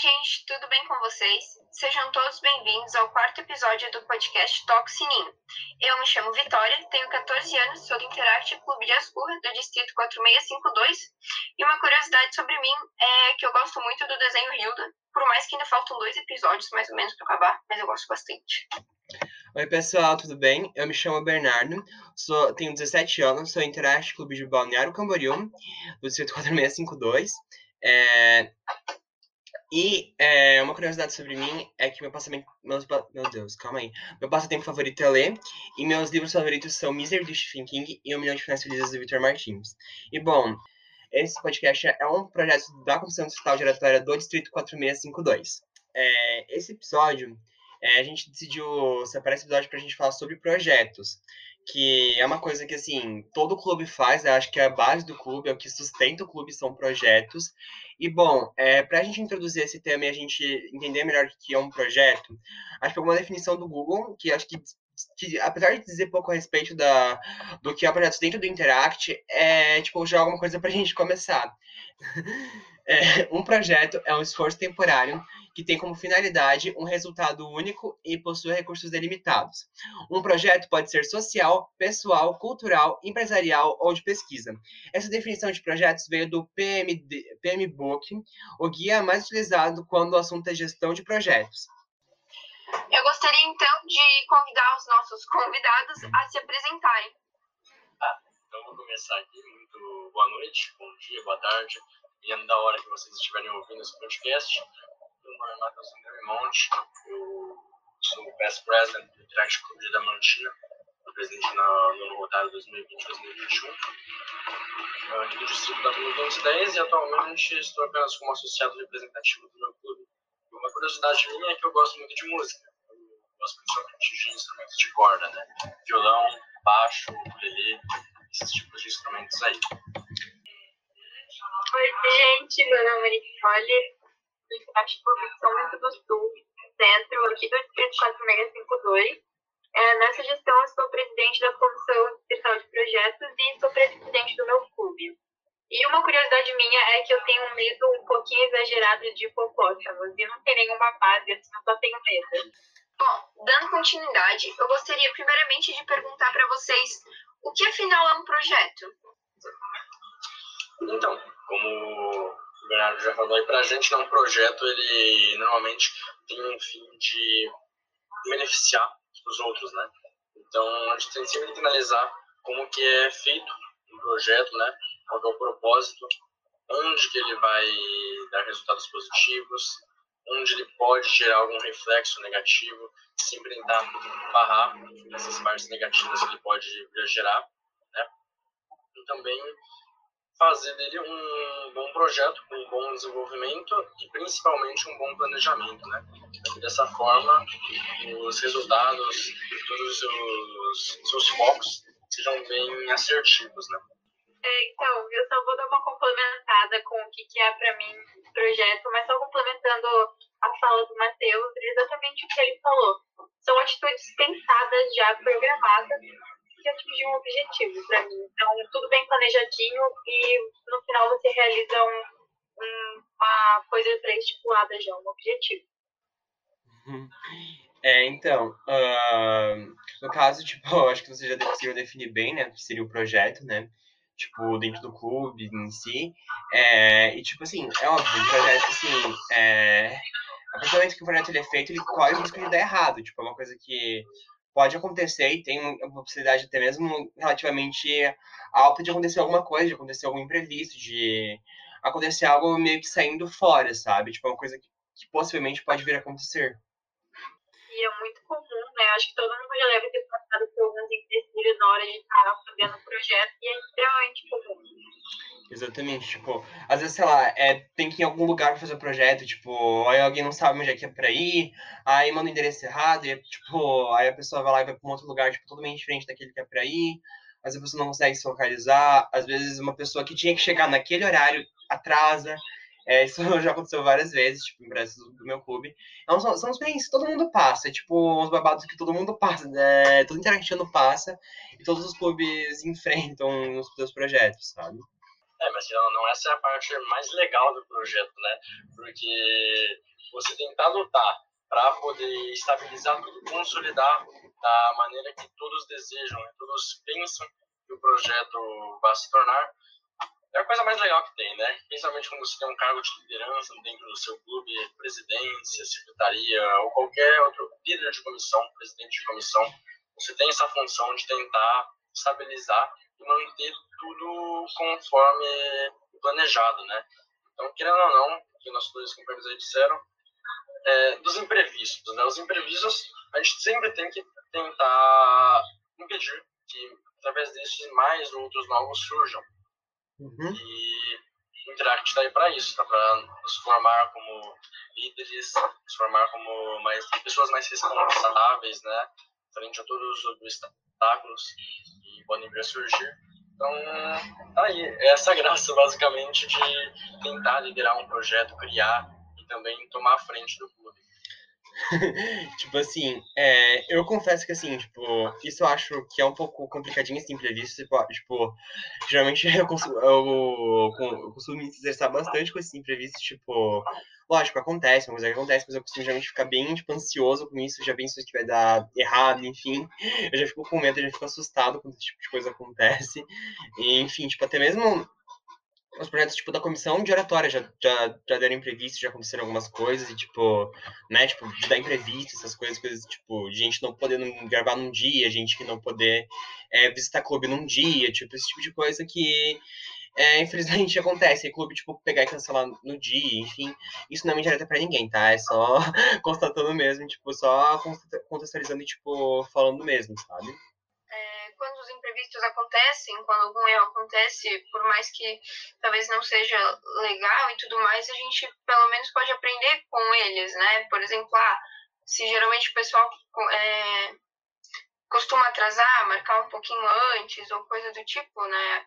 gente, tudo bem com vocês? Sejam todos bem-vindos ao quarto episódio do podcast Toque Sininho. Eu me chamo Vitória, tenho 14 anos, sou do Interact Clube de Ascurra, do Distrito 4652, e uma curiosidade sobre mim é que eu gosto muito do desenho Hilda, por mais que ainda faltam dois episódios mais ou menos para acabar, mas eu gosto bastante. Oi, pessoal, tudo bem? Eu me chamo Bernardo, sou, tenho 17 anos, sou Interact Clube de Balneário Camboriú, do Distrito 4652. É, e é, uma curiosidade sobre mim é que meu passatempo. Meus, meu Deus, calma aí. Meu passatempo favorito é ler. E meus livros favoritos são Misery do Stephen King e Um Milhão de Finais Felizes do Victor Martins. E bom, esse podcast é um projeto da Comissão Distrital Giratória do Distrito 4652. É, esse episódio, é, a gente decidiu separar esse episódio para a gente falar sobre projetos que é uma coisa que, assim, todo clube faz, eu acho que é a base do clube, é o que sustenta o clube, são projetos. E, bom, é, para a gente introduzir esse tema e a gente entender melhor o que é um projeto, acho que uma definição do Google, que acho que, que, apesar de dizer pouco a respeito da, do que é projetos dentro do Interact, é, tipo, já alguma coisa para a gente começar. É, um projeto é um esforço temporário que tem como finalidade um resultado único e possui recursos delimitados. Um projeto pode ser social, pessoal, cultural, empresarial ou de pesquisa. Essa definição de projetos veio do PMD, PMBOK, o guia mais utilizado quando o assunto é gestão de projetos. Eu gostaria então de convidar os nossos convidados a se apresentarem. Ah, então vou começar aqui. Muito boa noite, bom dia, boa tarde dependendo da hora que vocês estiverem ouvindo esse podcast. É Matheus Monte, eu sou o Past President do Interact Clube de Damantina, presidente na, no rotário 2020-2021, aqui do distrito da 2010 e atualmente estou apenas como associado representativo do meu clube. Uma curiosidade minha é que eu gosto muito de música, eu gosto principalmente de instrumentos de corda, né? Violão, baixo, ukulele, esses tipos de instrumentos aí. Oi, gente, meu nome é Nicole, acho que São muito do Sul, centro, aqui do Distrito 4652. É, nessa gestão, eu sou presidente da Comissão Especial de Projetos e sou presidente do meu clube. E uma curiosidade minha é que eu tenho um medo um pouquinho exagerado de hipopótamos e não tenho nenhuma base, assim, eu só tenho medo. Bom, dando continuidade, eu gostaria primeiramente de perguntar para vocês o que afinal é um projeto? Então, como Bernardo já falou aí pra gente, né, um projeto, ele normalmente tem um fim de beneficiar os outros, né? Então, a gente tem sempre que analisar como que é feito um projeto, né? Qual é o propósito, onde que ele vai dar resultados positivos, onde ele pode gerar algum reflexo negativo, sempre tentar barrar essas partes negativas que ele pode gerar, né? E também fazer dele um bom projeto, um bom desenvolvimento e principalmente um bom planejamento, né? Dessa forma, os resultados todos os seus focos sejam bem assertivos, né? É, então, eu só vou dar uma complementada com o que, que é para mim projeto, mas só complementando a fala do Matheus, exatamente o que ele falou. São atitudes pensadas, já programadas, que atingir um objetivo para mim. Então, tudo bem planejadinho e no final você realiza um, um, uma coisa pré-estipulada já, um objetivo. Uhum. É, então, uh, no caso, tipo, acho que você já conseguiu definir bem, né, o que seria o projeto, né, tipo, dentro do clube em si, é, e, tipo, assim, é óbvio, o projeto, assim, é, a partir do momento que o projeto ele é feito, ele corre o risco de dar errado, tipo, é uma coisa que pode acontecer e tem uma possibilidade até mesmo relativamente alta de acontecer alguma coisa, de acontecer algum imprevisto, de acontecer algo meio que saindo fora, sabe? Tipo, uma coisa que, que possivelmente pode vir a acontecer. É muito comum, né? Acho que todo mundo já deve ter passado por alguns empecilhos na hora de estar fazendo o projeto e é extremamente comum. Exatamente, tipo, às vezes, sei lá, é, tem que ir em algum lugar pra fazer o projeto, tipo, aí alguém não sabe onde é que é pra ir, aí manda o endereço errado, e, tipo, aí a pessoa vai lá e vai pra um outro lugar, tipo, totalmente diferente daquele que é pra ir, às vezes você não consegue se localizar, às vezes uma pessoa que tinha que chegar naquele horário atrasa, é, isso já aconteceu várias vezes, tipo, em Brasil do meu clube. Então, são, são experiências que todo mundo passa, é, tipo, uns babados que todo mundo passa, né? todo interactivo passa, e todos os clubes enfrentam nos seus projetos, sabe? É, mas não, não, essa é a parte mais legal do projeto, né? Porque você tentar lutar para poder estabilizar tudo, consolidar da maneira que todos desejam, todos pensam que o projeto vai se tornar, é a coisa mais legal que tem, né? Principalmente quando você tem um cargo de liderança dentro do seu clube, presidência, secretaria ou qualquer outro líder de comissão, presidente de comissão, você tem essa função de tentar estabilizar e manter tudo conforme planejado, né? Então, querendo ou não, o que nossos dois companheiros aí disseram, é, dos imprevistos, né? Os imprevistos, a gente sempre tem que tentar impedir que, através desses, mais outros novos surjam. Uhum. E o Interact está aí para isso, tá? para nos formar como líderes, nos formar como mais, pessoas mais responsáveis, né? Frente a todos os obstáculos que podem vir a surgir. Então, tá aí, é essa graça, basicamente, de tentar liderar um projeto, criar e também tomar a frente do clube. tipo assim, é, eu confesso que assim, tipo, isso eu acho que é um pouco complicadinho esse imprevisto. Tipo, tipo geralmente eu, consigo, eu, eu, costumo me estressar bastante com esses imprevistos, tipo, lógico, acontece, uma coisa que acontece, mas eu costumo geralmente ficar bem, tipo, ansioso com isso, já penso que vai dar errado, enfim. Eu já fico com medo, eu já fico assustado quando esse tipo de coisa acontece. E, enfim, tipo, até mesmo os projetos, tipo, da comissão de oratória já, já, já deram imprevisto, já aconteceram algumas coisas, e, tipo, né, tipo, de dar imprevisto, essas coisas, coisas, tipo, gente não poder gravar num dia, gente que não poder é, visitar clube num dia, tipo, esse tipo de coisa que, é, infelizmente, acontece. E clube, tipo, pegar e cancelar no dia, enfim, isso não é indireta pra ninguém, tá? É só constatando mesmo, tipo, só contextualizando e, tipo, falando mesmo, sabe? Quando os imprevistos acontecem, quando algum erro acontece, por mais que talvez não seja legal e tudo mais, a gente pelo menos pode aprender com eles, né? Por exemplo, ah, se geralmente o pessoal é, costuma atrasar, marcar um pouquinho antes ou coisa do tipo, né?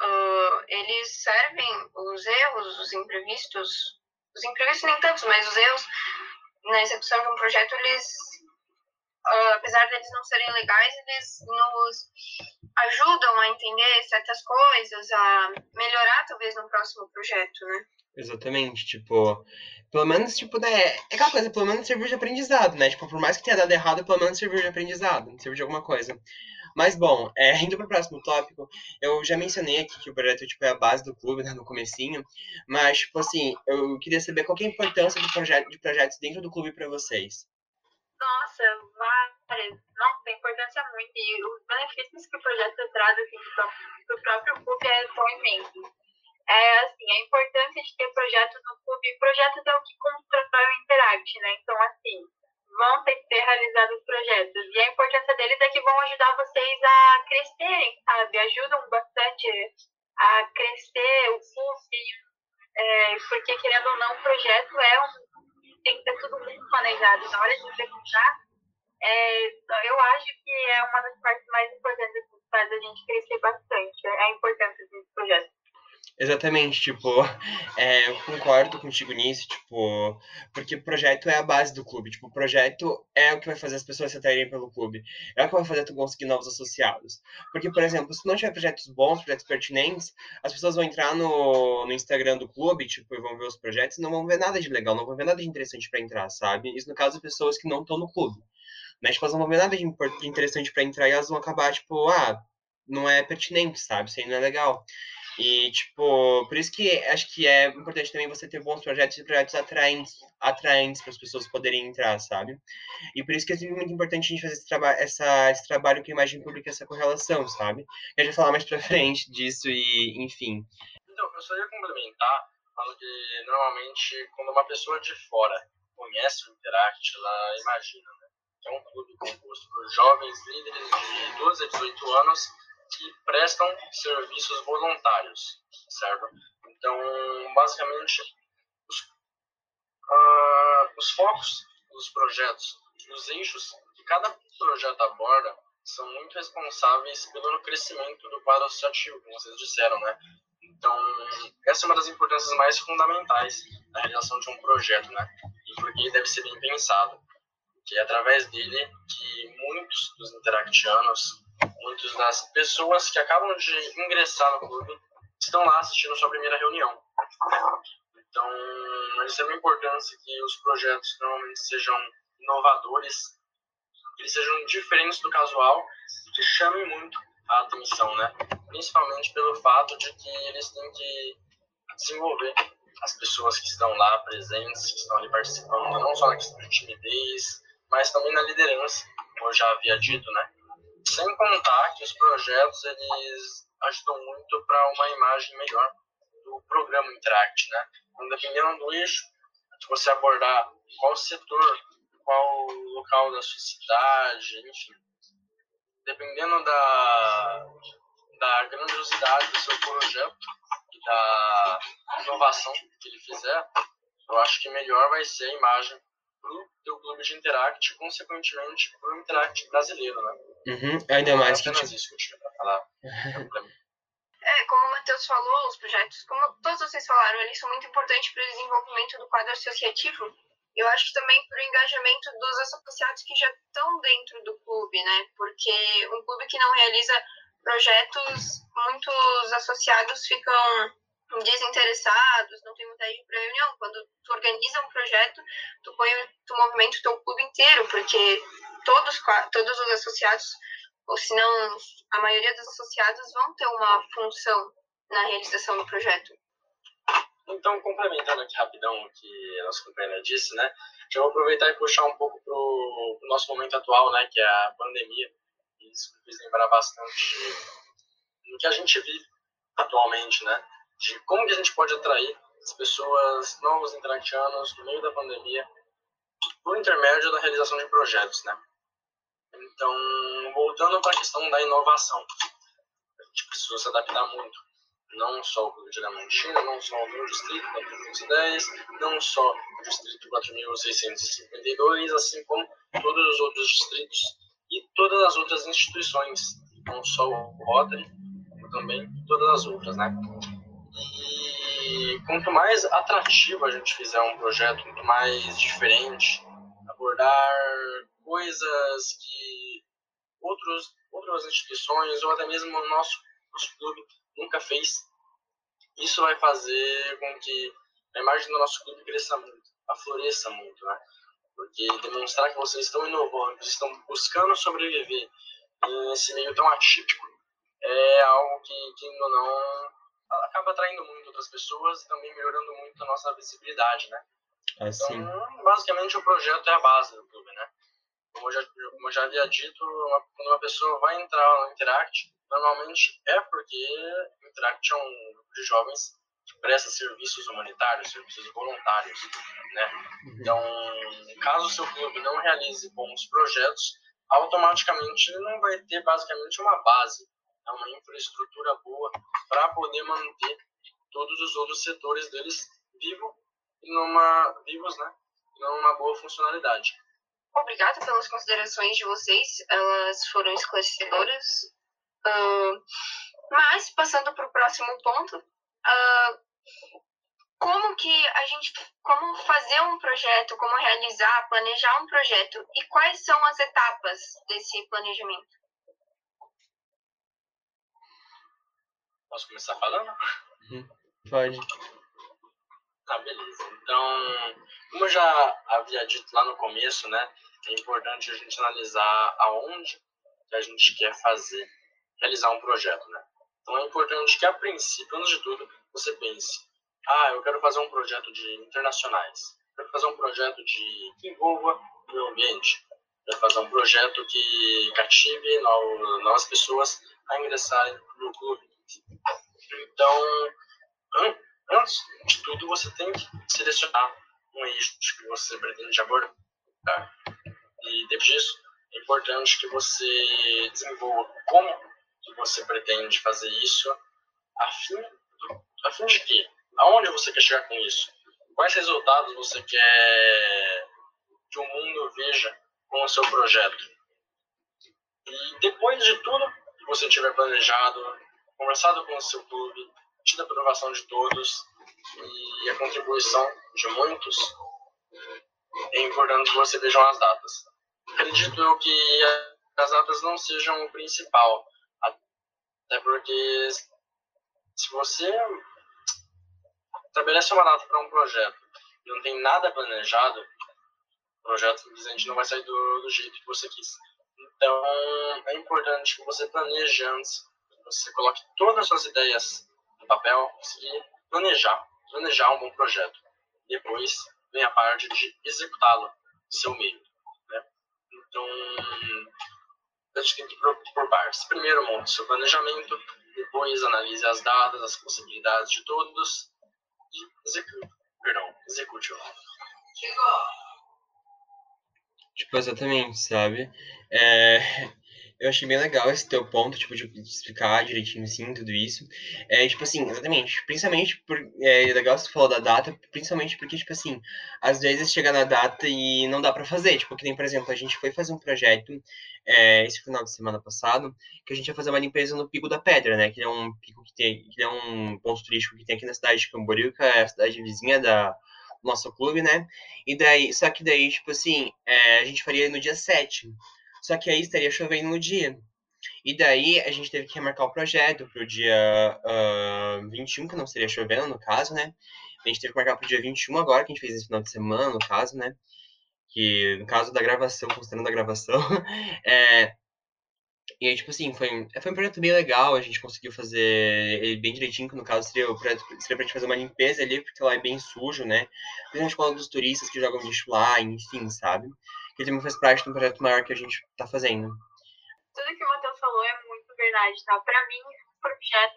Uh, eles servem os erros, os imprevistos, os imprevistos nem tantos, mas os erros na execução de um projeto, eles uh, apesar deles não serem legais, eles nos ajudam a entender certas coisas, a melhorar talvez no próximo projeto, né? Exatamente, tipo, pelo menos, tipo, né, é aquela coisa, pelo menos serviu de aprendizado, né? Tipo, por mais que tenha dado errado, pelo menos serviu de aprendizado, serviu de alguma coisa. Mas, bom, é, indo para o próximo tópico, eu já mencionei aqui que o projeto tipo, é a base do clube, né, no comecinho, mas, tipo assim, eu queria saber qual é a importância do projeto, de projetos dentro do clube para vocês. Nossa, várias. Nossa, tem importância muito. E os benefícios que o projeto traz assim, para o próprio clube é, são imensos. É, assim, a importância de ter projetos no clube. Projetos é o que constrói o Interact, né? Então, assim, vão ter que ser realizados projetos. E a importância deles é que vão ajudar vocês a crescerem, sabe? Ajudam bastante a crescer o clube. É, porque, querendo ou não, o projeto é um tem que ter tudo muito planejado. Na hora de executar, é, eu acho que é uma das partes mais importantes que faz a gente crescer bastante, é a importância desse projeto. Exatamente, tipo, é, eu concordo contigo nisso, tipo, porque o projeto é a base do clube, tipo, projeto é o que vai fazer as pessoas se atraírem pelo clube, é o que vai fazer tu conseguir novos associados. Porque, por exemplo, se não tiver projetos bons, projetos pertinentes, as pessoas vão entrar no, no Instagram do clube, tipo, e vão ver os projetos e não vão ver nada de legal, não vão ver nada de interessante para entrar, sabe? Isso no caso de pessoas que não estão no clube. Mas, tipo, elas não vão ver nada de interessante para entrar e elas vão acabar, tipo, ah, não é pertinente, sabe? Isso aí não é legal. E, tipo, por isso que acho que é importante também você ter bons projetos e projetos atraentes, atraentes para as pessoas poderem entrar, sabe? E por isso que é muito importante a gente fazer esse, traba essa, esse trabalho com a imagem pública, essa correlação, sabe? A gente vai falar mais pra frente disso e, enfim. Então, eu só ia complementar, falando que normalmente quando uma pessoa de fora conhece o Interact, ela imagina, né? Que é um clube composto por jovens líderes de 12 a 18 anos que prestam serviços voluntários, certo? Então, basicamente, os, uh, os focos dos projetos os eixos que cada projeto aborda são muito responsáveis pelo crescimento do quadro associativo, como vocês disseram, né? Então, essa é uma das importâncias mais fundamentais na realização de um projeto, né? E porque deve ser bem pensado, que é através dele que muitos dos interactianos muitas das pessoas que acabam de ingressar no clube estão lá assistindo a sua primeira reunião. Então, é de extrema importância que os projetos normalmente sejam inovadores, que eles sejam diferentes do casual e que chamem muito a atenção, né? Principalmente pelo fato de que eles têm que desenvolver as pessoas que estão lá presentes, que estão ali participando, não só na questão de timidez, mas também na liderança, como eu já havia dito, né? Sem contar que os projetos eles ajudam muito para uma imagem melhor do programa Interact, né? Então, dependendo do eixo que você abordar, qual setor, qual local da sua cidade, enfim, dependendo da, da grandiosidade do seu projeto e da inovação que ele fizer, eu acho que melhor vai ser a imagem pro teu clube de Interact, consequentemente pro Interact brasileiro, né? Uhum, ainda mais é que... apenas isso que eu tinha pra falar. É, como o Matheus falou, os projetos, como todos vocês falaram, eles são muito importantes para o desenvolvimento do quadro associativo. Eu acho que também para o engajamento dos associados que já estão dentro do clube, né? Porque um clube que não realiza projetos, muitos associados ficam desinteressados, não tem muita gente para reunião. Quando tu organiza um projeto, tu põe, tu movimenta o teu clube inteiro, porque todos, todos os associados ou se não, a maioria dos associados vão ter uma função na realização do projeto. Então, complementando aqui rapidão o que a nossa companheira disse, né? Já vou aproveitar e puxar um pouco para o nosso momento atual, né? Que é a pandemia. Isso me fez lembrar bastante do que a gente vive atualmente, né? De como que a gente pode atrair as pessoas, novos interactianos, no meio da pandemia, por intermédio da realização de projetos, né? Então, voltando para a questão da inovação, a gente precisa se adaptar muito. Não só o Clube de Diamantina, não só o meu distrito 410, não só o distrito 4652, assim como todos os outros distritos e todas as outras instituições, não só o Rotary, também todas as outras, né? E quanto mais atrativo a gente fizer um projeto, quanto mais diferente, abordar coisas que outros, outras instituições ou até mesmo o nosso, nosso clube nunca fez. Isso vai fazer com que a imagem do nosso clube cresça muito, afloreça muito, né? Porque demonstrar que vocês estão inovando, que estão buscando sobreviver nesse meio tão atípico é algo que, que não, acaba atraindo muito outras pessoas e também melhorando muito a nossa visibilidade, né? Assim. Então, basicamente, o projeto é a base do clube, né? Como eu já, como eu já havia dito, uma, quando uma pessoa vai entrar no Interact, normalmente é porque o Interact é um grupo de jovens que presta serviços humanitários, serviços voluntários, né? Então, caso o seu clube não realize bons projetos, automaticamente ele não vai ter basicamente uma base, né? uma infraestrutura boa para poder manter todos os outros setores deles vivos numa vivos, né? Numa boa funcionalidade. Obrigada pelas considerações de vocês, elas foram esclarecedoras. Uh, mas, passando para o próximo ponto, uh, como que a gente, como fazer um projeto, como realizar, planejar um projeto e quais são as etapas desse planejamento? Posso começar falando? Uhum. Pode. Tá, beleza. Então, como eu já havia dito lá no começo, né, é importante a gente analisar aonde que a gente quer fazer, realizar um projeto, né. Então, é importante que, a princípio, antes de tudo, você pense, ah, eu quero fazer um projeto de internacionais, quero fazer um projeto de que envolva o meio ambiente, quero fazer um projeto que cative novas pessoas a ingressarem no clube. Então, antes de tudo, você tem que selecionar um eixo que você pretende abordar. E depois disso, é importante que você desenvolva como que você pretende fazer isso, a fim, a fim de quê? Aonde você quer chegar com isso? Quais resultados você quer que o mundo veja com o seu projeto? E depois de tudo que você tiver planejado, conversado com o seu clube, tido a aprovação de todos e a contribuição de muitos, é importante que você vejam as datas. Acredito eu que as datas não sejam o principal, até porque se você estabelece uma data para um projeto e não tem nada planejado, o projeto simplesmente não vai sair do, do jeito que você quis. Então, é importante que você planeje antes, você coloque todas as suas ideias no papel, conseguir planejar, planejar um bom projeto. Depois vem a parte de executá-lo no seu meio. Né? Então, a gente tem que ir por, por partes. Primeiro, monte seu planejamento, depois analise as datas, as possibilidades de todos e execute. Perdão, execute-o. Chegou! Tipo, exatamente, sabe? É, eu achei bem legal esse teu ponto, tipo, de, explicar direitinho, assim, tudo isso. É, tipo assim, exatamente, principalmente, por, é legal você falar da data, principalmente porque, tipo assim, às vezes chega na data e não dá para fazer, tipo, que nem, por exemplo, a gente foi fazer um projeto, é, esse final de semana passado, que a gente ia fazer uma limpeza no Pico da Pedra, né, que é um pico que tem, que é um ponto turístico que tem aqui na cidade de Camboriú, que é a cidade vizinha da nosso clube, né, e daí, só que daí, tipo assim, é, a gente faria no dia 7, só que aí estaria chovendo no dia. E daí a gente teve que remarcar o projeto para o dia uh, 21, que não seria chovendo, no caso, né? A gente teve que marcar para o dia 21 agora, que a gente fez esse final de semana, no caso, né? Que no caso da gravação, considerando a gravação, é, e aí, tipo assim, foi, foi um projeto bem legal, a gente conseguiu fazer ele bem direitinho, que no caso seria, o projeto, seria pra gente fazer uma limpeza ali, porque lá é bem sujo, né? Principalmente causa dos turistas que jogam lixo lá, enfim, sabe? Que também faz parte de um projeto maior que a gente tá fazendo. Tudo que o Matheus falou é muito verdade, tá? Pra mim, o projeto,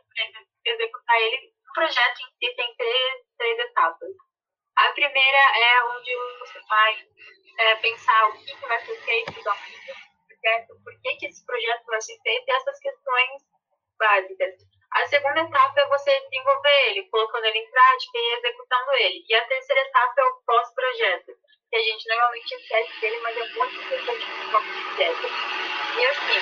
pra executar ele, o projeto em si tem três, três etapas. A primeira é onde você vai é, pensar o que, que vai ser feito da certo? Por que, que esse projeto vai ser feito e essas questões básicas. A segunda etapa é você desenvolver ele, colocando ele em prática e executando ele. E a terceira etapa é o pós-projeto, que a gente normalmente esquece dele, mas é muito importante para o pós-projeto. E assim,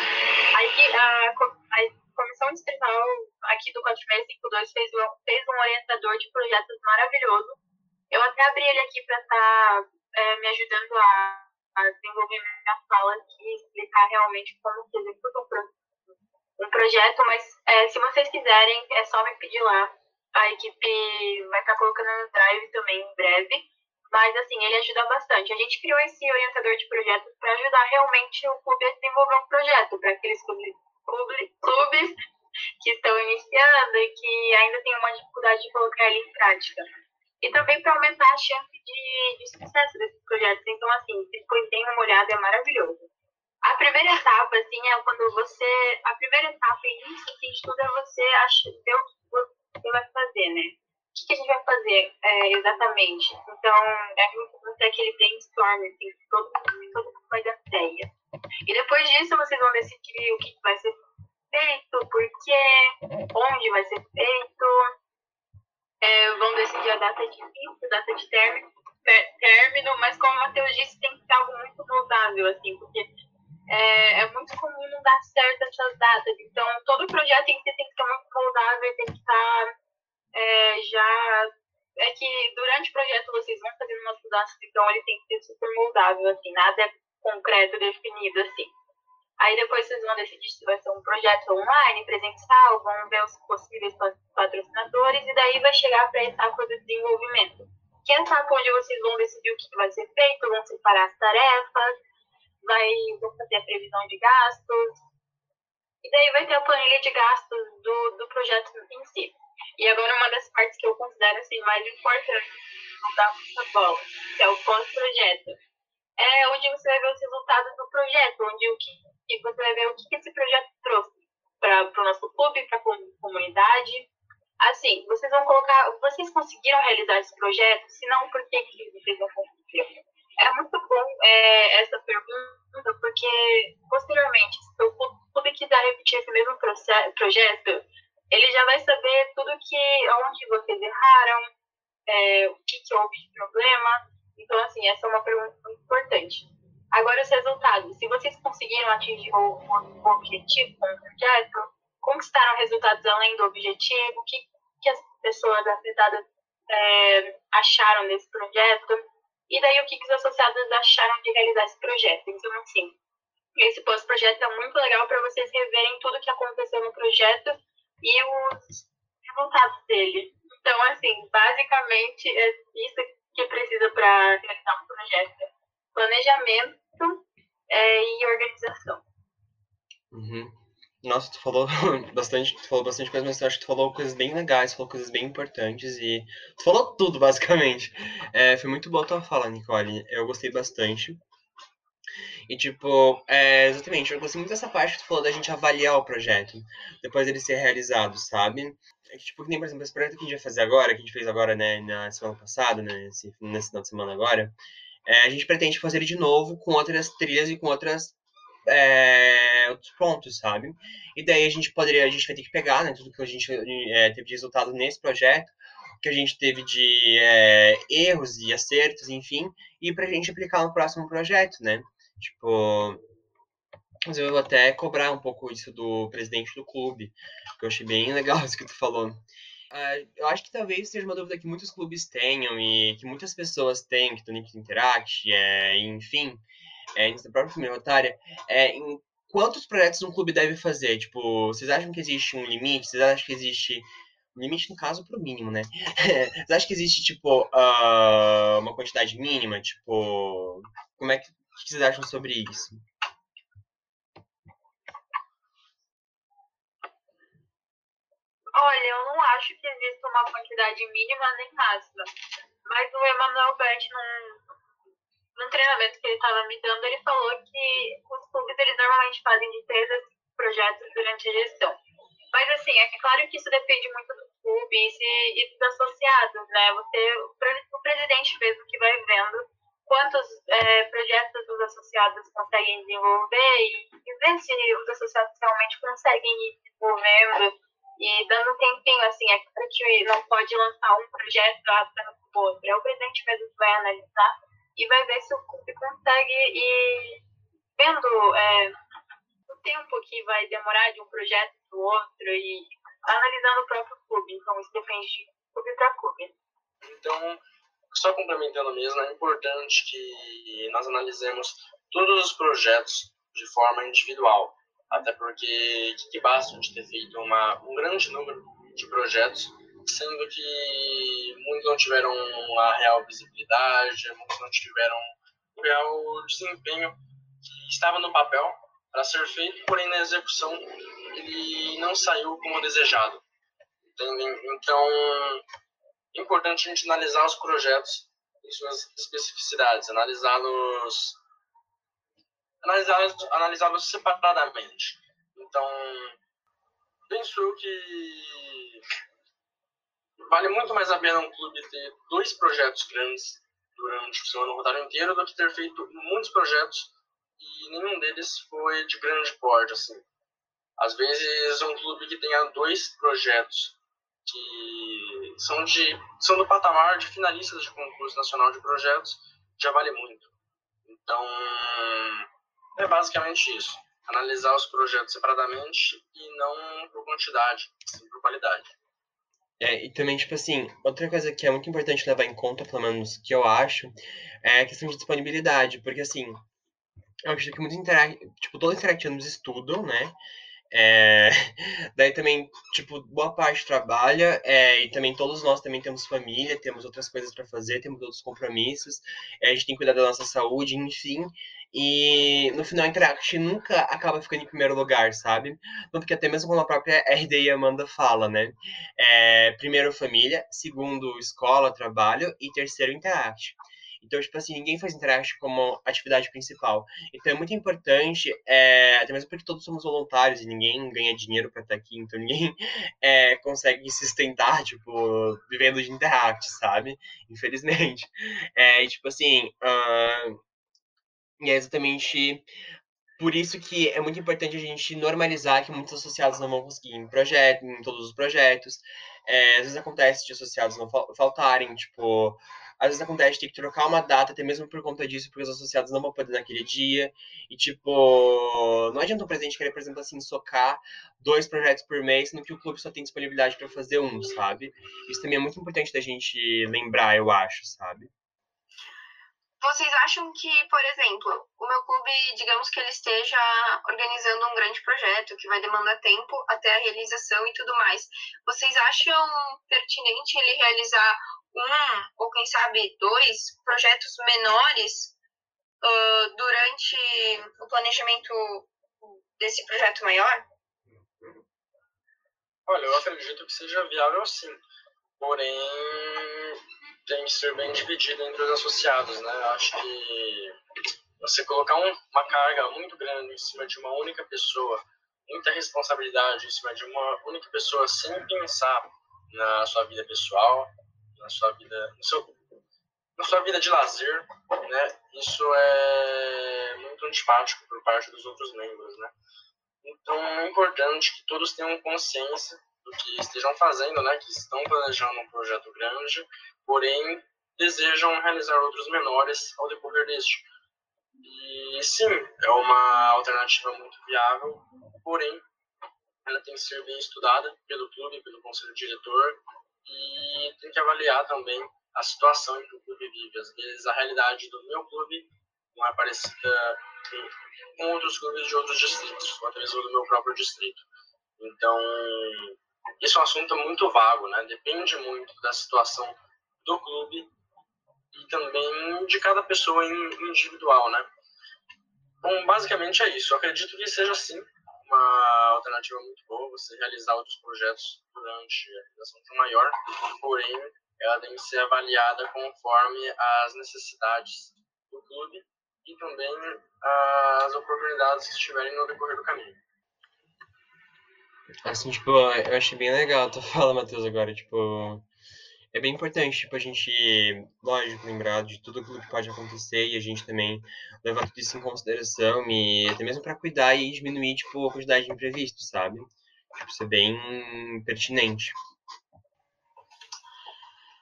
aí a, a Comissão Distrital aqui do 4652 fez, fez um orientador de projetos maravilhoso. Eu até abri ele aqui para estar tá, é, me ajudando a a desenvolver minha fala aqui explicar realmente como se executa um, um projeto, mas é, se vocês quiserem, é só me pedir lá. A equipe vai estar colocando no Drive também em breve. Mas, assim, ele ajuda bastante. A gente criou esse orientador de projetos para ajudar realmente o clube a desenvolver um projeto para aqueles clubes, clubes que estão iniciando e que ainda têm uma dificuldade de colocar ele em prática e também para aumentar a chance de, de, sucesso desses projetos. Então, assim, depois deem uma olhada, é maravilhoso. A primeira etapa, assim, é quando você. A primeira etapa, início assim, de tudo, é você acha, ver o que você vai fazer, né? O que, que a gente vai fazer é, exatamente? Então, é muito você aquele brainstorm, assim, todo, mundo vai dar ideia. E depois disso, vocês vão decidir o que vai ser feito, por quê, onde vai ser feito, é, vão decidir a data de início, data de término, término, mas como o Matheus disse, tem que ser algo muito moldável, assim, porque é, é, muito comum não dar certo essas datas. Então, todo projeto em si tem que ser muito moldável, tem que estar é, já. É que durante o projeto vocês vão fazendo umas mudanças, então ele tem que ser super moldável, assim, nada é concreto, definido, assim. Aí depois vocês vão decidir se vai ser um projeto online, presencial, vão ver os possíveis patrocinadores e daí vai chegar para a etapa do desenvolvimento. Que é a etapa onde vocês vão decidir o que vai ser feito, vão separar as tarefas, vai, vão fazer a previsão de gastos, e daí vai ter a planilha de gastos do, do projeto em si. E agora uma das partes que eu considero assim, mais importante, muita bola, que é o pós-projeto. É onde você vai ver os resultados do projeto, onde o que você vai ver o que esse projeto trouxe para o nosso clube, para a comunidade. Assim, vocês vão colocar, vocês conseguiram realizar esse projeto? Se não, por que, que vocês não conseguiram? É muito bom é, essa pergunta, porque posteriormente, se o clube quiser repetir esse mesmo projeto, ele já vai saber tudo que, onde vocês erraram, é, o que, que houve de problema. Então, assim, essa é uma pergunta muito importante. Agora, os resultados. Se vocês conseguiram atingir o, o, objetivo o projeto, conquistaram resultados além do objetivo, o que, que as pessoas afetadas é, acharam desse projeto, e daí o que, que os associados acharam de realizar esse projeto. Então, assim, esse pós-projeto é muito legal para vocês reverem tudo que aconteceu no projeto e os resultados dele. Então, assim, basicamente é isso que precisa para realizar um projeto: planejamento é, e organização. Nossa, tu falou bastante, tu falou bastante coisa, mas eu acho que tu falou coisas bem legais, falou coisas bem importantes e tu falou tudo, basicamente. É, foi muito boa tua fala, Nicole. Eu gostei bastante. E, tipo, é, exatamente, eu gostei muito dessa parte que tu falou da gente avaliar o projeto, depois dele ser realizado, sabe? É tipo, que nem, por exemplo, esse projeto que a gente vai fazer agora, que a gente fez agora, né, na semana passada, né, nesse, nesse final de semana agora, é, a gente pretende fazer ele de novo com outras trilhas e com outras é, outros pontos, sabe? E daí a gente poderia, a gente vai ter que pegar, né, tudo que a gente é, teve de resultado nesse projeto, que a gente teve de é, erros e acertos, enfim, e pra gente aplicar no próximo projeto, né? Tipo, mas eu vou até cobrar um pouco isso do presidente do clube, que eu achei bem legal isso que tu falou. Uh, eu acho que talvez seja uma dúvida que muitos clubes tenham e que muitas pessoas têm, que estão no Interact, é, enfim, é, na própria família otária, é, em quantos projetos um clube deve fazer? Tipo, vocês acham que existe um limite? Vocês acham que existe limite, no caso, pro mínimo, né? vocês acham que existe, tipo, uh, uma quantidade mínima? Tipo, como é que, que vocês acham sobre isso? Olha, eu não acho que exista uma quantidade mínima nem máxima. Mas o Emanuel Bert, num, num treinamento que ele estava me dando, ele falou que os clubes eles normalmente fazem de três a cinco projetos durante a gestão. Mas assim, é claro que isso depende muito do clube e, e dos associados, né? Você, o presidente mesmo que vai vendo quantos é, projetos os associados conseguem desenvolver e, e ver se os associados realmente conseguem ir desenvolvendo e dando um tempinho, assim, é que a gente não pode lançar um projeto atrás do outro. É o presidente mesmo que vai analisar e vai ver se o clube consegue ir vendo é, o tempo que vai demorar de um projeto para o outro e analisando o próprio clube. Então, isso depende de clube para clube. Então, só complementando mesmo, é importante que nós analisemos todos os projetos de forma individual. Até porque que basta de ter feito uma, um grande número de projetos sendo que muitos não tiveram a real visibilidade, muitos não tiveram o real desempenho que estava no papel para ser feito, porém na execução ele não saiu como desejado. Então, é importante a gente analisar os projetos em suas especificidades, analisá-los analisá-los analisá separadamente. Então, penso que vale muito mais a pena um clube ter dois projetos grandes durante o seu ano rotário inteiro do que ter feito muitos projetos e nenhum deles foi de grande porte, assim. Às vezes um clube que tenha dois projetos que são de são do patamar de finalistas de concurso nacional de projetos já vale muito. Então, é basicamente isso. Analisar os projetos separadamente e não por quantidade, sim por qualidade. É, e também, tipo assim, outra coisa que é muito importante levar em conta, pelo menos que eu acho, é a questão de disponibilidade, porque assim, eu acredito que muitos interact... tipo, todos os interactivos estudam, né? É... Daí também, tipo, boa parte trabalha, é... e também todos nós também temos família, temos outras coisas para fazer, temos outros compromissos, é, a gente tem que cuidar da nossa saúde, enfim. E no final, a Interact nunca acaba ficando em primeiro lugar, sabe? Tanto que até mesmo quando a própria RD Amanda fala, né? É, primeiro, família. Segundo, escola, trabalho. E terceiro, Interact. Então, tipo assim, ninguém faz Interact como atividade principal. Então, é muito importante, é, até mesmo porque todos somos voluntários e ninguém ganha dinheiro para estar aqui, então ninguém é, consegue se sustentar, tipo, vivendo de Interact, sabe? Infelizmente. É, tipo assim, uh, e é exatamente por isso que é muito importante a gente normalizar que muitos associados não vão conseguir em projeto, em todos os projetos. É, às vezes acontece de associados não faltarem, tipo, às vezes acontece ter que trocar uma data, até mesmo por conta disso, porque os associados não vão poder naquele dia. E, tipo, não adianta o presidente querer, por exemplo, assim, socar dois projetos por mês, sendo que o clube só tem disponibilidade para fazer um, sabe? Isso também é muito importante da gente lembrar, eu acho, sabe? vocês acham que, por exemplo, o meu clube, digamos que ele esteja organizando um grande projeto que vai demandar tempo até a realização e tudo mais, vocês acham pertinente ele realizar um ou quem sabe dois projetos menores uh, durante o planejamento desse projeto maior? Olha, eu acredito que seja viável sim, porém tem que ser bem dividido entre os associados, né? Eu acho que você colocar um, uma carga muito grande em cima de uma única pessoa, muita responsabilidade em cima de uma única pessoa sem pensar na sua vida pessoal, na sua vida, no seu, na sua vida de lazer, né? Isso é muito antipático por parte dos outros membros, né? Então é importante que todos tenham consciência do que estejam fazendo, né? Que estão planejando um projeto grande, porém desejam realizar outros menores ao decorrer deste. E sim, é uma alternativa muito viável, porém ela tem que ser bem estudada pelo clube, pelo conselho diretor e tem que avaliar também a situação em que o clube vive. Às vezes a realidade do meu clube não é parecida com outros clubes de outros distritos, ou até mesmo do meu próprio distrito. Então, isso é um assunto muito vago, né? Depende muito da situação do clube e também de cada pessoa individual, né? Bom, basicamente é isso. Eu acredito que seja sim uma alternativa muito boa você realizar outros projetos durante a realização de um maior, porém ela que ser avaliada conforme as necessidades do clube e também as oportunidades que estiverem no decorrer do caminho. Assim, tipo, eu achei bem legal tu fala, Matheus, agora, tipo, é bem importante, tipo, a gente, lógico, lembrar de tudo aquilo que pode acontecer e a gente também levar tudo isso em consideração e até mesmo para cuidar e diminuir, tipo, a quantidade de imprevistos, sabe? Tipo, ser bem pertinente.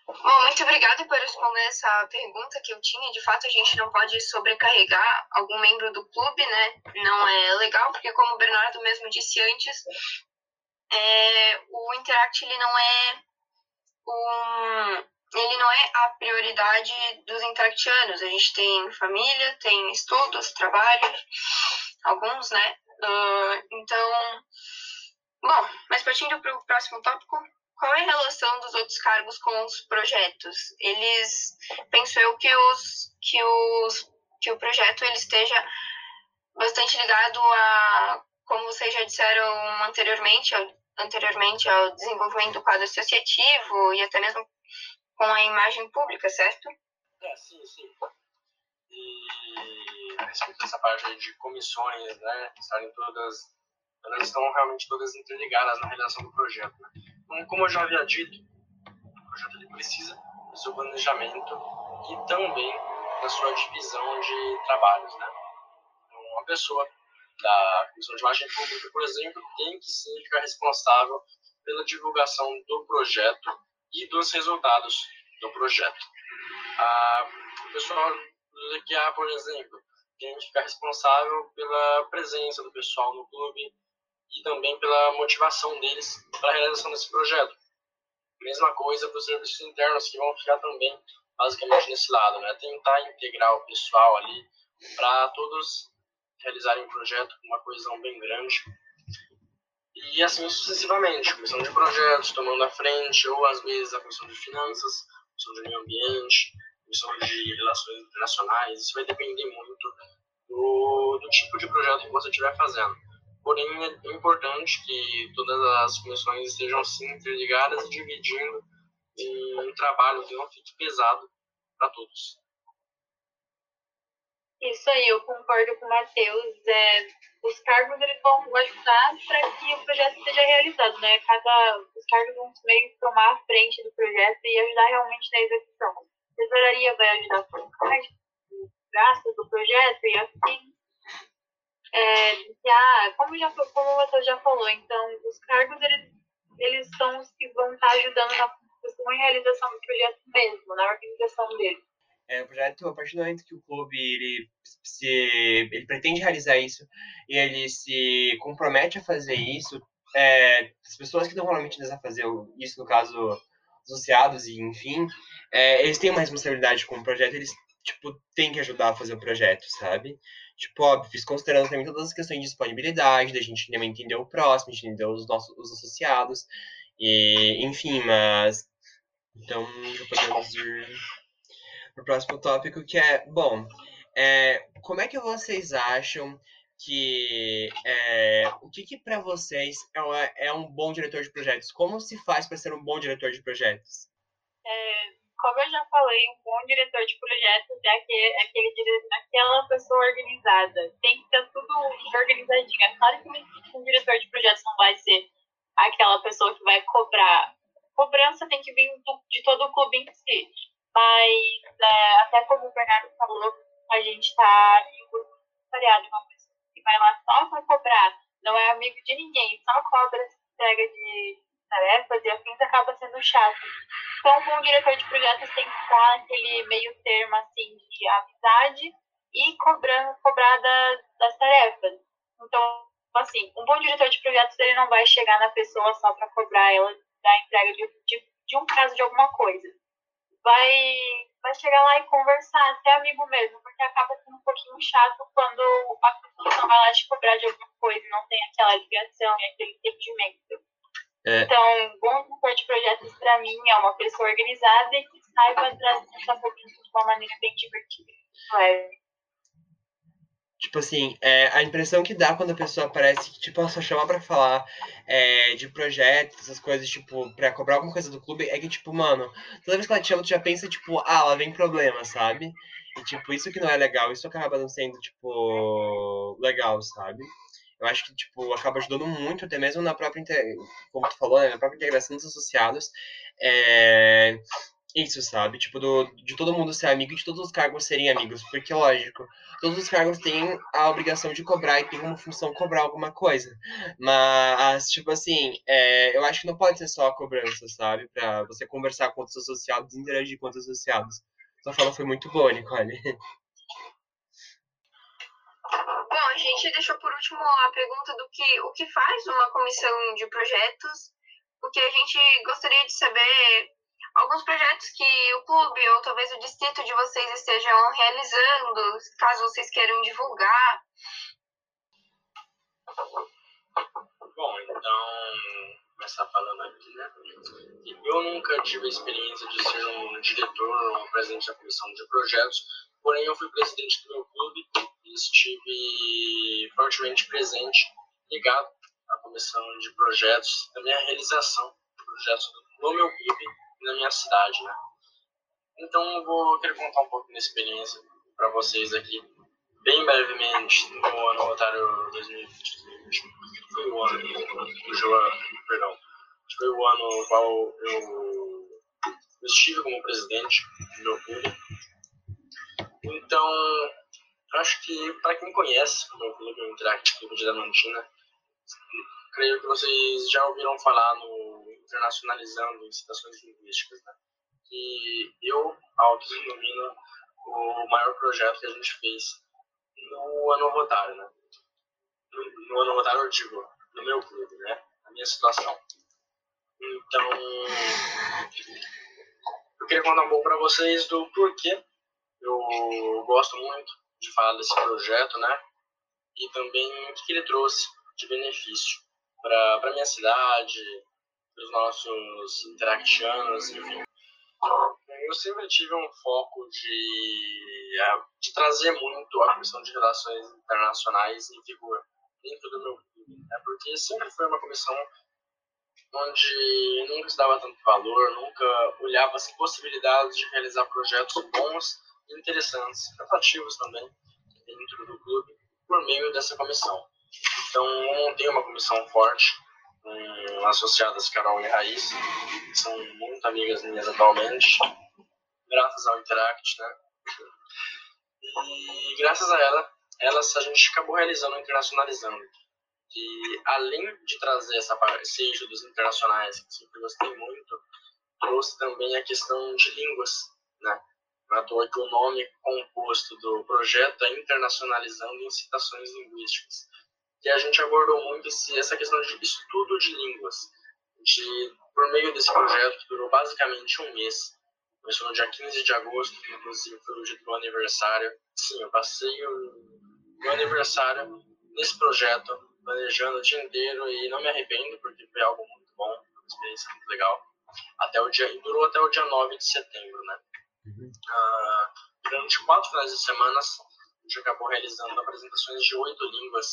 Bom, muito obrigada por responder essa pergunta que eu tinha. De fato, a gente não pode sobrecarregar algum membro do clube, né? Não é legal, porque como o Bernardo mesmo disse antes, é, o Interact ele não é um, ele não é a prioridade dos interactianos. A gente tem família, tem estudos, trabalho, alguns, né? Uh, então, bom, mas partindo para o próximo tópico, qual é a relação dos outros cargos com os projetos? Eles, penso eu que os que os que o projeto ele esteja bastante ligado a, como vocês já disseram anteriormente, ao anteriormente ao desenvolvimento do quadro associativo e até mesmo com a imagem pública, certo? É, sim, sim. E a respeito dessa parte de comissões, né, estarem todas, elas estão realmente todas interligadas na realização do projeto. Né? Como eu já havia dito, o projeto ele precisa do seu planejamento e também da sua divisão de trabalhos, né? Então, uma pessoa da Comissão de Imagem Pública, por exemplo, tem que sim ficar responsável pela divulgação do projeto e dos resultados do projeto. A, o pessoal do DQA, por exemplo, tem que ficar responsável pela presença do pessoal no clube e também pela motivação deles para a realização desse projeto. Mesma coisa para os serviços internos, que vão ficar também basicamente nesse lado, né? Tentar integrar o pessoal ali para todos realizarem um projeto com uma coesão bem grande. E assim sucessivamente, comissão de projetos tomando a frente, ou às vezes a comissão de finanças, comissão de meio ambiente, comissão de relações internacionais, isso vai depender muito do, do tipo de projeto que você estiver fazendo. Porém, é importante que todas as comissões estejam sim interligadas e dividindo um trabalho que não fique pesado para todos. Isso aí, eu concordo com o Matheus. É, os cargos eles vão ajudar para que o projeto seja realizado, né? Cada, os cargos vão meio que tomar a frente do projeto e ajudar realmente na execução. A tesouraria vai ajudar com os gastos do projeto e assim. É, ah, como, já, como o Matheus já falou, então os cargos eles, eles são os que vão estar ajudando na e realização do projeto mesmo, na organização dele. É, projeto, a partir do momento que o clube ele, se, ele pretende realizar isso e ele se compromete a fazer isso, é, as pessoas que estão realmente a fazer isso, no caso, associados e enfim, é, eles têm uma responsabilidade com o projeto, eles tipo, tem que ajudar a fazer o projeto, sabe? Tipo, óbvio, considerando também todas as questões de disponibilidade, da gente também entender o próximo, entender os nossos os associados, e, enfim, mas. Então, já podemos ir próximo tópico, que é, bom, é, como é que vocês acham que é, o que, que para vocês é, é, um bom diretor de projetos? Como se faz para ser um bom diretor de projetos? É, como eu já falei, um bom diretor de projetos é aquele, aquele aquela pessoa organizada. Tem que ter tudo organizadinho. É claro que um diretor de projetos não vai ser aquela pessoa que vai cobrar. Cobrança tem que vir do, de todo o clube em si. Mas, é, até como o Bernardo falou, a gente está em um grupo variado, uma pessoa que vai lá só para cobrar, não é amigo de ninguém, só cobra, entrega de tarefas e afins acaba sendo chato. Então, um diretor de projetos tem que estar naquele meio termo, assim, de amizade e cobrando, cobrar das, das tarefas. Então, assim, um bom diretor de projetos, ele não vai chegar na pessoa só para cobrar ela da entrega de, de, de um caso de alguma coisa. Vai vai chegar lá e conversar, ser amigo mesmo, porque acaba sendo um pouquinho chato quando a pessoa vai lá te cobrar de alguma coisa e não tem aquela ligação e aquele entendimento. É. Então, bom diretor de projetos para mim é uma pessoa organizada e que saiba trazer essa rotina de uma maneira bem divertida. Tipo assim, é, a impressão que dá quando a pessoa aparece, que, tipo, ela só chama pra falar é, de projetos, essas coisas, tipo, pra cobrar alguma coisa do clube, é que, tipo, mano, toda vez que ela te chama, tu já pensa, tipo, ah, ela vem problema, sabe? E, tipo, isso que não é legal, isso acaba não sendo, tipo, legal, sabe? Eu acho que, tipo, acaba ajudando muito, até mesmo na própria, como tu falou, né, na própria integração dos associados. É, isso, sabe? Tipo, do, de todo mundo ser amigo e de todos os cargos serem amigos. Porque, lógico, todos os cargos têm a obrigação de cobrar e tem como função cobrar alguma coisa. Mas, tipo assim, é, eu acho que não pode ser só a cobrança, sabe? Pra você conversar com outros associados, interagir com outros associados. Sua fala foi muito boa, Nicole. Bom, a gente deixou por último a pergunta do que o que faz uma comissão de projetos. O que a gente gostaria de saber alguns projetos que o clube ou talvez o distrito de vocês estejam realizando, caso vocês queiram divulgar. Bom, então, começar falando aqui, né? Eu nunca tive a experiência de ser um diretor ou um presidente da comissão de projetos, porém eu fui presidente do meu clube e estive fortemente presente, ligado à comissão de projetos, da minha realização de projetos no meu clube na minha cidade, né? Então eu vou querer contar um pouco da experiência para vocês aqui, bem brevemente, no ano rotário 2020. Foi o ano do João, perdão, foi o ano no qual eu, estive como presidente do meu clube. Então, acho que para quem conhece o meu clube, o Interact Clube de Damantina, creio que vocês já ouviram falar no internacionalizando em citações linguísticas, né? que eu autodenomino o maior projeto que a gente fez no ano rotário, né? No, no ano rotário, eu digo, no meu clube, né? Na minha situação. Então, eu queria contar um pouco para vocês do porquê eu gosto muito de falar desse projeto, né? E também o que ele trouxe de benefício para minha cidade, dos nossos interactianos, enfim. Eu sempre tive um foco de, é, de trazer muito a questão de relações internacionais em vigor dentro do meu clube, né? porque sempre foi uma comissão onde nunca se dava tanto valor, nunca olhava as possibilidades de realizar projetos bons e interessantes, atrativos também, dentro do clube, por meio dessa comissão. Então, eu montei uma comissão forte, associadas Carol e Raiz, que são muito amigas minhas atualmente, graças ao Interact, né? E graças a ela, elas a gente acabou realizando Internacionalizando. E além de trazer essa esse dos internacionais, que sempre gostei muito, trouxe também a questão de línguas, né? À toa que o nome composto do projeto é Internacionalizando em Citações Linguísticas que a gente abordou muito esse, essa questão de estudo de línguas, de, por meio desse projeto que durou basicamente um mês, Começou no dia 15 de agosto, que inclusive foi o dia do meu aniversário. Sim, eu passei o meu aniversário nesse projeto, planejando o dia inteiro e não me arrependo, porque foi algo muito bom, uma experiência muito legal. Até o dia, e durou até o dia 9 de setembro, né? Uhum. Uh, durante quatro finais de semana, a gente acabou realizando apresentações de oito línguas.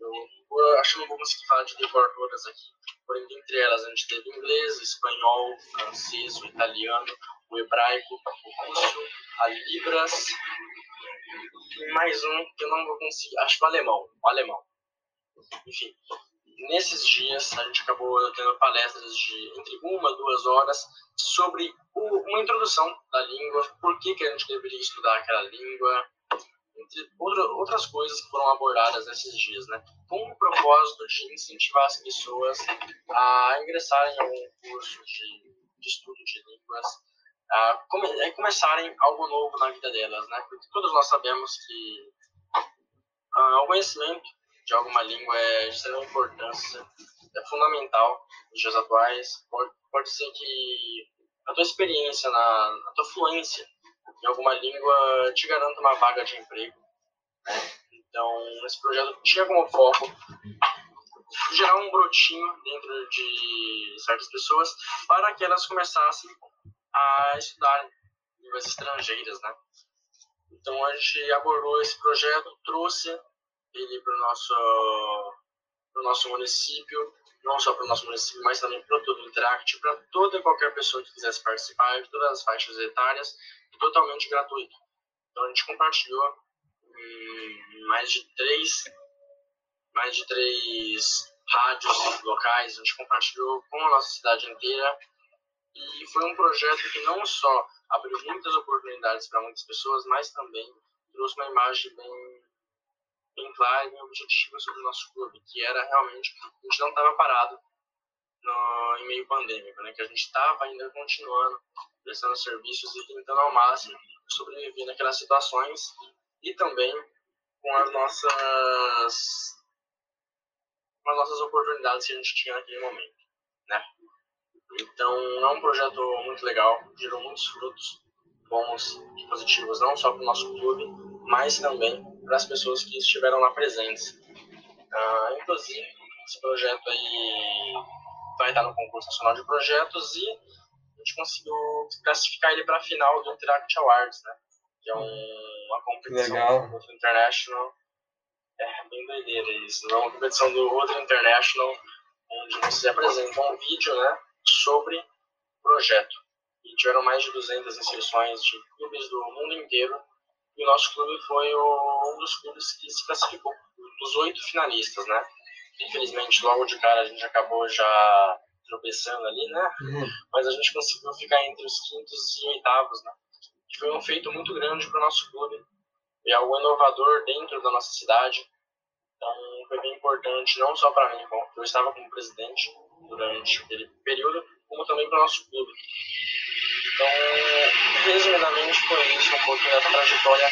Eu, eu acho que não vou conseguir falar de decor todas aqui, porém, entre elas, a gente teve inglês, espanhol, francês, o italiano, o hebraico, o russo, a libras, e mais um que eu não vou conseguir, acho que o alemão, o alemão. Enfim, nesses dias a gente acabou tendo palestras de entre uma duas horas sobre o, uma introdução da língua, por que, que a gente deveria estudar aquela língua, entre outra, outras coisas que foram abordadas nesses dias, né? Com o propósito de incentivar as pessoas a ingressarem em algum curso de, de estudo de línguas, a, come, a começarem algo novo na vida delas, né? Porque todos nós sabemos que uh, o conhecimento de alguma língua é de extrema importância, é fundamental nos dias atuais. Pode, pode ser que a tua experiência, na, a tua fluência em alguma língua te garanta uma vaga de emprego. Então, esse projeto tinha como foco gerar um brotinho dentro de certas pessoas para que elas começassem a estudar línguas estrangeiras, né? Então a gente abordou esse projeto, trouxe ele para o nosso, pro nosso município, não só para o nosso município, mas também para todo o Interact, para toda e qualquer pessoa que quisesse participar, de todas as faixas etárias, totalmente gratuito. Então a gente compartilhou mais de três, mais de três rádios locais, a gente compartilhou com a nossa cidade inteira e foi um projeto que não só abriu muitas oportunidades para muitas pessoas, mas também trouxe uma imagem bem, bem clara e objetiva sobre o nosso clube, que era realmente, a gente não estava parado no, em meio pandêmico, né? que a gente estava ainda continuando prestando serviços e tentando ao máximo sobreviver naquelas situações e também com as nossas com as nossas oportunidades que a gente tinha naquele momento, né? Então, é um projeto muito legal, gerou muitos frutos bons e positivos, não só para o nosso clube, mas também para as pessoas que estiveram lá presentes. Uh, inclusive, esse projeto aí vai estar no concurso nacional de projetos e a gente conseguiu classificar ele para a final do Interact Awards, né? Que é um, uma competição legal. do International. É bem doideira isso. É uma competição do outro International, onde vocês apresentam um vídeo, né? sobre o projeto. E tiveram mais de 200 inscrições de clubes do mundo inteiro. E o nosso clube foi o, um dos clubes que se classificou dos oito finalistas, né? Infelizmente, logo de cara a gente acabou já tropeçando ali, né? Uhum. Mas a gente conseguiu ficar entre os quintos e oitavos, né? Foi um feito muito grande para o nosso clube. E algo inovador dentro da nossa cidade. Então, foi bem importante, não só para mim, porque eu estava como presidente, durante aquele período, como também para o nosso clube. Então, resumidamente, foi isso um pouquinho dessa trajetória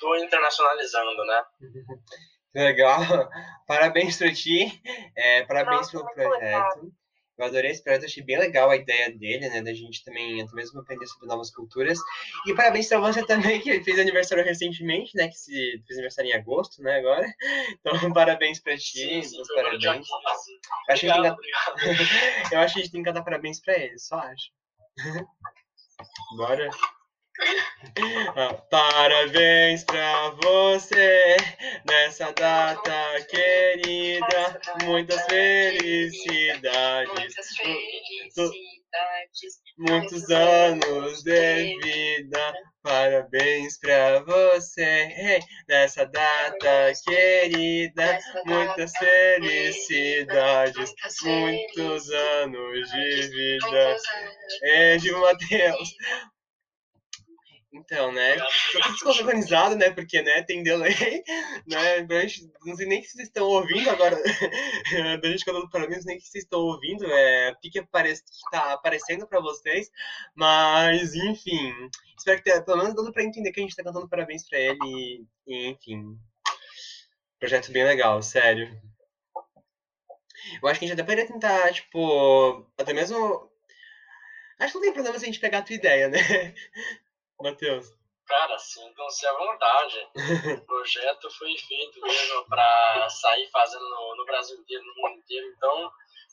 do internacionalizando, né? Legal, parabéns para ti, é, parabéns Nossa, pelo projeto. Eu adorei esse projeto, achei bem legal a ideia dele, né? Da gente também, até mesmo aprender sobre novas culturas. E parabéns pra você também, que fez aniversário recentemente, né? Que se fez aniversário em agosto, né? Agora. Então, parabéns pra ti, sim, sim, parabéns. Eu acho, que dar... Eu acho que a gente tem que dar parabéns pra ele, só acho. Bora. Parabéns pra você nessa data querida, muitas felicidades, muitos anos de vida. Parabéns pra você nessa data querida, muitas felicidades, muitos anos de vida. Beijo, Matheus. Então, né? Tudo desorganizado, né? Porque, né, tem delay, né? Não sei nem se vocês estão ouvindo agora. da gente cantando parabéns, nem que vocês estão ouvindo. É, fique apare... tá aparecendo pra vocês. Mas, enfim. Espero que tenha pelo menos dando pra entender que a gente tá cantando parabéns pra ele. E, enfim. Projeto bem legal, sério. Eu acho que a gente até poderia tentar, tipo, até mesmo Acho que não tem problema se a gente pegar a tua ideia, né? Matheus. Cara, sintam-se à vontade. O projeto foi feito mesmo para sair fazendo no, no, Brasil inteiro, no mundo inteiro. Então,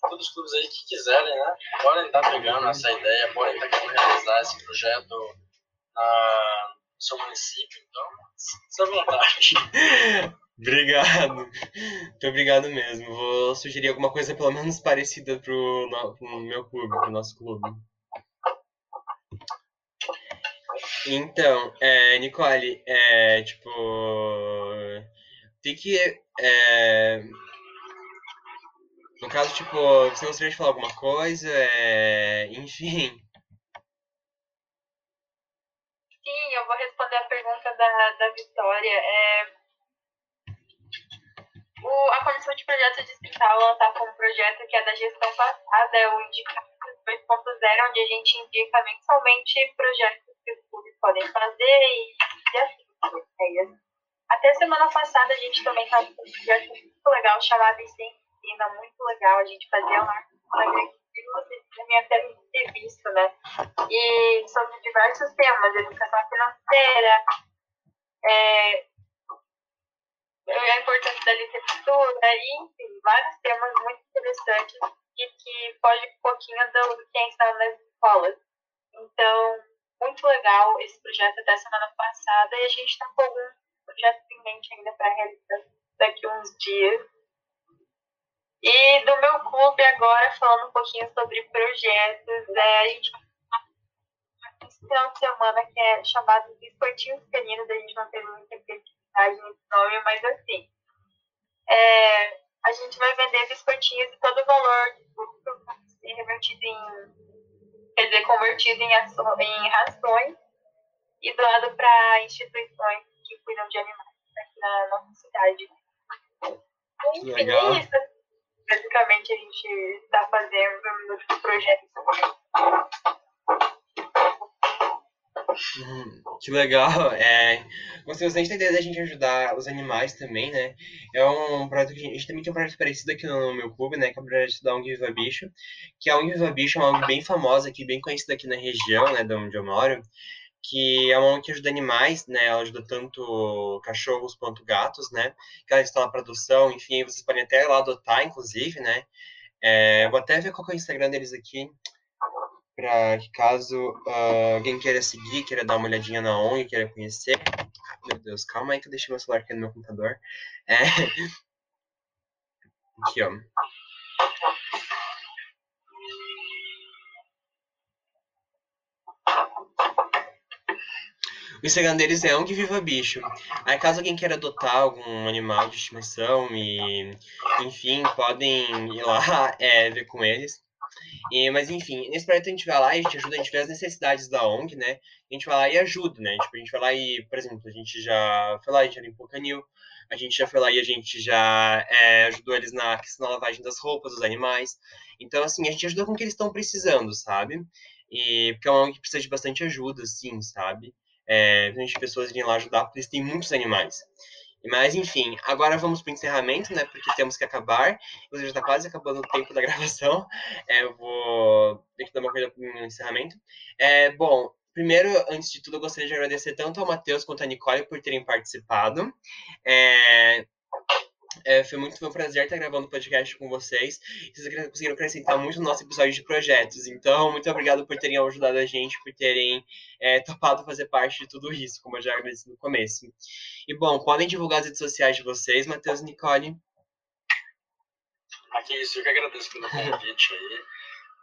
todos os clubes aí que quiserem, né? Podem estar pegando essa ideia, podem estar querendo realizar esse projeto na, no seu município. Então, sintam-se à vontade. Obrigado. Muito obrigado mesmo. Vou sugerir alguma coisa pelo menos parecida pro, no, pro meu clube, pro nosso clube. Então, é, Nicole, é, tipo, tem que, é, no caso, tipo, você gostaria de falar alguma coisa, é, enfim. Sim, eu vou responder a pergunta da, da Vitória. É, o, a Comissão de Projeto Distrital está com um projeto que é da gestão passada, é o Indicado 2.0, onde a gente indica mensalmente projetos que os clubes podem fazer e, e assim, ideias. Até semana passada a gente também estava com um muito legal chamado Ensina, muito legal, a gente fazia lá que vocês também até ter visto, né? E sobre diversos temas, educação financeira, é, a importância da literatura, e, enfim, vários temas muito interessantes e que fogem um pouquinho do, do que é ensinado nas escolas. Então, muito legal esse projeto até semana passada e a gente está com algum projeto em mente ainda para realizar daqui uns dias. E do meu clube agora, falando um pouquinho sobre projetos, é, a gente esse final de semana que é chamado de Esportivos Caninos, a gente não teve muita criatividade nesse nome, mas assim, é, a gente vai vender biscoitinhos e todo o valor do ser revertido em quer dizer, convertido em, aço, em rações e doado para instituições que cuidam de animais aqui na nossa cidade. Enfim, Legal. isso basicamente a gente está fazendo no projeto. Que legal. É, gostei bastante da ideia da gente ajudar os animais também, né? É um projeto que a gente, também tem um projeto parecido aqui no meu clube, né? Que é o projeto da ONG Viva Bicho. Que a ONG Viva Bicho é uma ONG bem famosa aqui, bem conhecida aqui na região, né? De onde eu moro. Que é uma ONG que ajuda animais, né? Ela ajuda tanto cachorros quanto gatos, né? Que ela instala produção, enfim, vocês podem até lá adotar, inclusive, né? É, vou até ver qual é o Instagram deles aqui para caso uh, alguém queira seguir, queira dar uma olhadinha na ONG, queira conhecer. Meu Deus, calma aí que eu deixei meu celular aqui no meu computador. É... Aqui, ó. O Instagram deles é ONG Viva Bicho. Aí caso alguém queira adotar algum animal de estimação e, enfim, podem ir lá é, ver com eles. E, mas enfim, nesse projeto a gente vai lá e a gente ajuda, a gente vê as necessidades da ONG, né? A gente vai lá e ajuda, né? Tipo, a gente vai lá e, por exemplo, a gente já foi lá, a gente já limpou canil, a gente já foi lá e a gente já é, ajudou eles na lavagem das roupas dos animais. Então, assim, a gente ajuda com o que eles estão precisando, sabe? E porque é uma ONG que precisa de bastante ajuda, sim, sabe? É, a gente pessoas irem lá ajudar, porque eles têm muitos animais. Mas, enfim, agora vamos para o encerramento, né? Porque temos que acabar. Você já está quase acabando o tempo da gravação. É, eu vou ter que dar uma coisa no encerramento. É, bom, primeiro, antes de tudo, eu gostaria de agradecer tanto ao Matheus quanto à Nicole por terem participado. É, é, foi muito um prazer estar gravando o podcast com vocês. Vocês conseguiram acrescentar muito no nosso episódio de projetos. Então, muito obrigado por terem ajudado a gente, por terem é, topado fazer parte de tudo isso, como eu já agradeci no começo. E, bom, podem divulgar as redes sociais de vocês, Matheus e Nicole. Aqui, isso eu que agradeço pelo convite aí.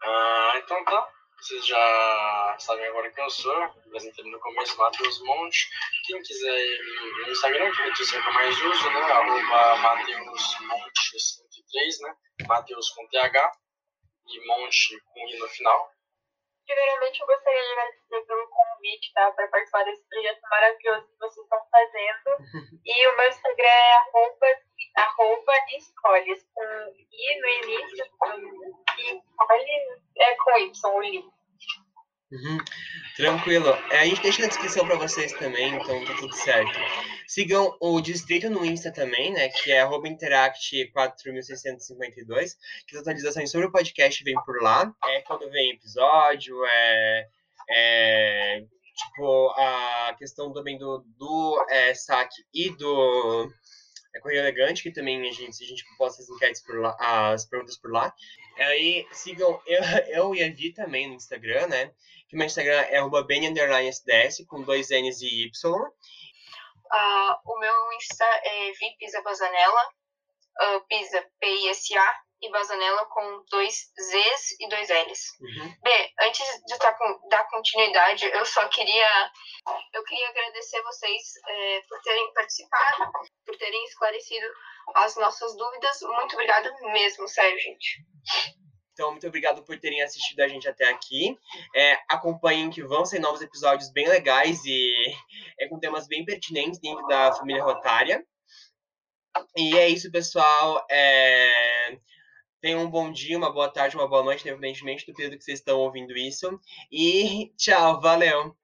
Uh, então, tá. Vocês já sabem agora quem eu sou, apresentei no começo, Matheus Monte. Quem quiser ir no Instagram, que é social que eu mais uso, né? Arroba Matheus Monte 103, né? Matheus com TH e Monte com I no final. Primeiramente, eu gostaria de agradecer pelo convite, tá? Para participar desse projeto maravilhoso que vocês estão fazendo. E o meu Instagram é arroba, arroba escolhas, com I no início, e olhe é com o Li. Uhum. Tranquilo. É, a gente deixa na descrição para vocês também, então tá tudo certo. Sigam o Distrito no Insta também, né? Que é interact4652, que as atualizações sobre o podcast vêm por lá. É quando vem episódio, é, é tipo a questão também do, do é, saque e do é Correio Elegante, que também a gente, a gente posta as enquetes por lá, as perguntas por lá. Aí sigam eu, eu e a Vi também no Instagram, né? Que meu Instagram é @ben_sds com dois N's e Y. Uh, o meu Insta é Vipisa Bazanella, uh, Pisa P-I-S-A, e Bazanella com dois Z's e dois L's. Uhum. B, antes de tá dar continuidade, eu só queria eu queria agradecer vocês é, por terem participado, por terem esclarecido as nossas dúvidas. Muito obrigada mesmo, sério, gente. Então, muito obrigado por terem assistido a gente até aqui. É, acompanhem que vão ser novos episódios bem legais e é, com temas bem pertinentes dentro da família rotária. E é isso, pessoal. É... Tenham um bom dia, uma boa tarde, uma boa noite, independentemente do período que vocês estão ouvindo isso. E tchau, valeu!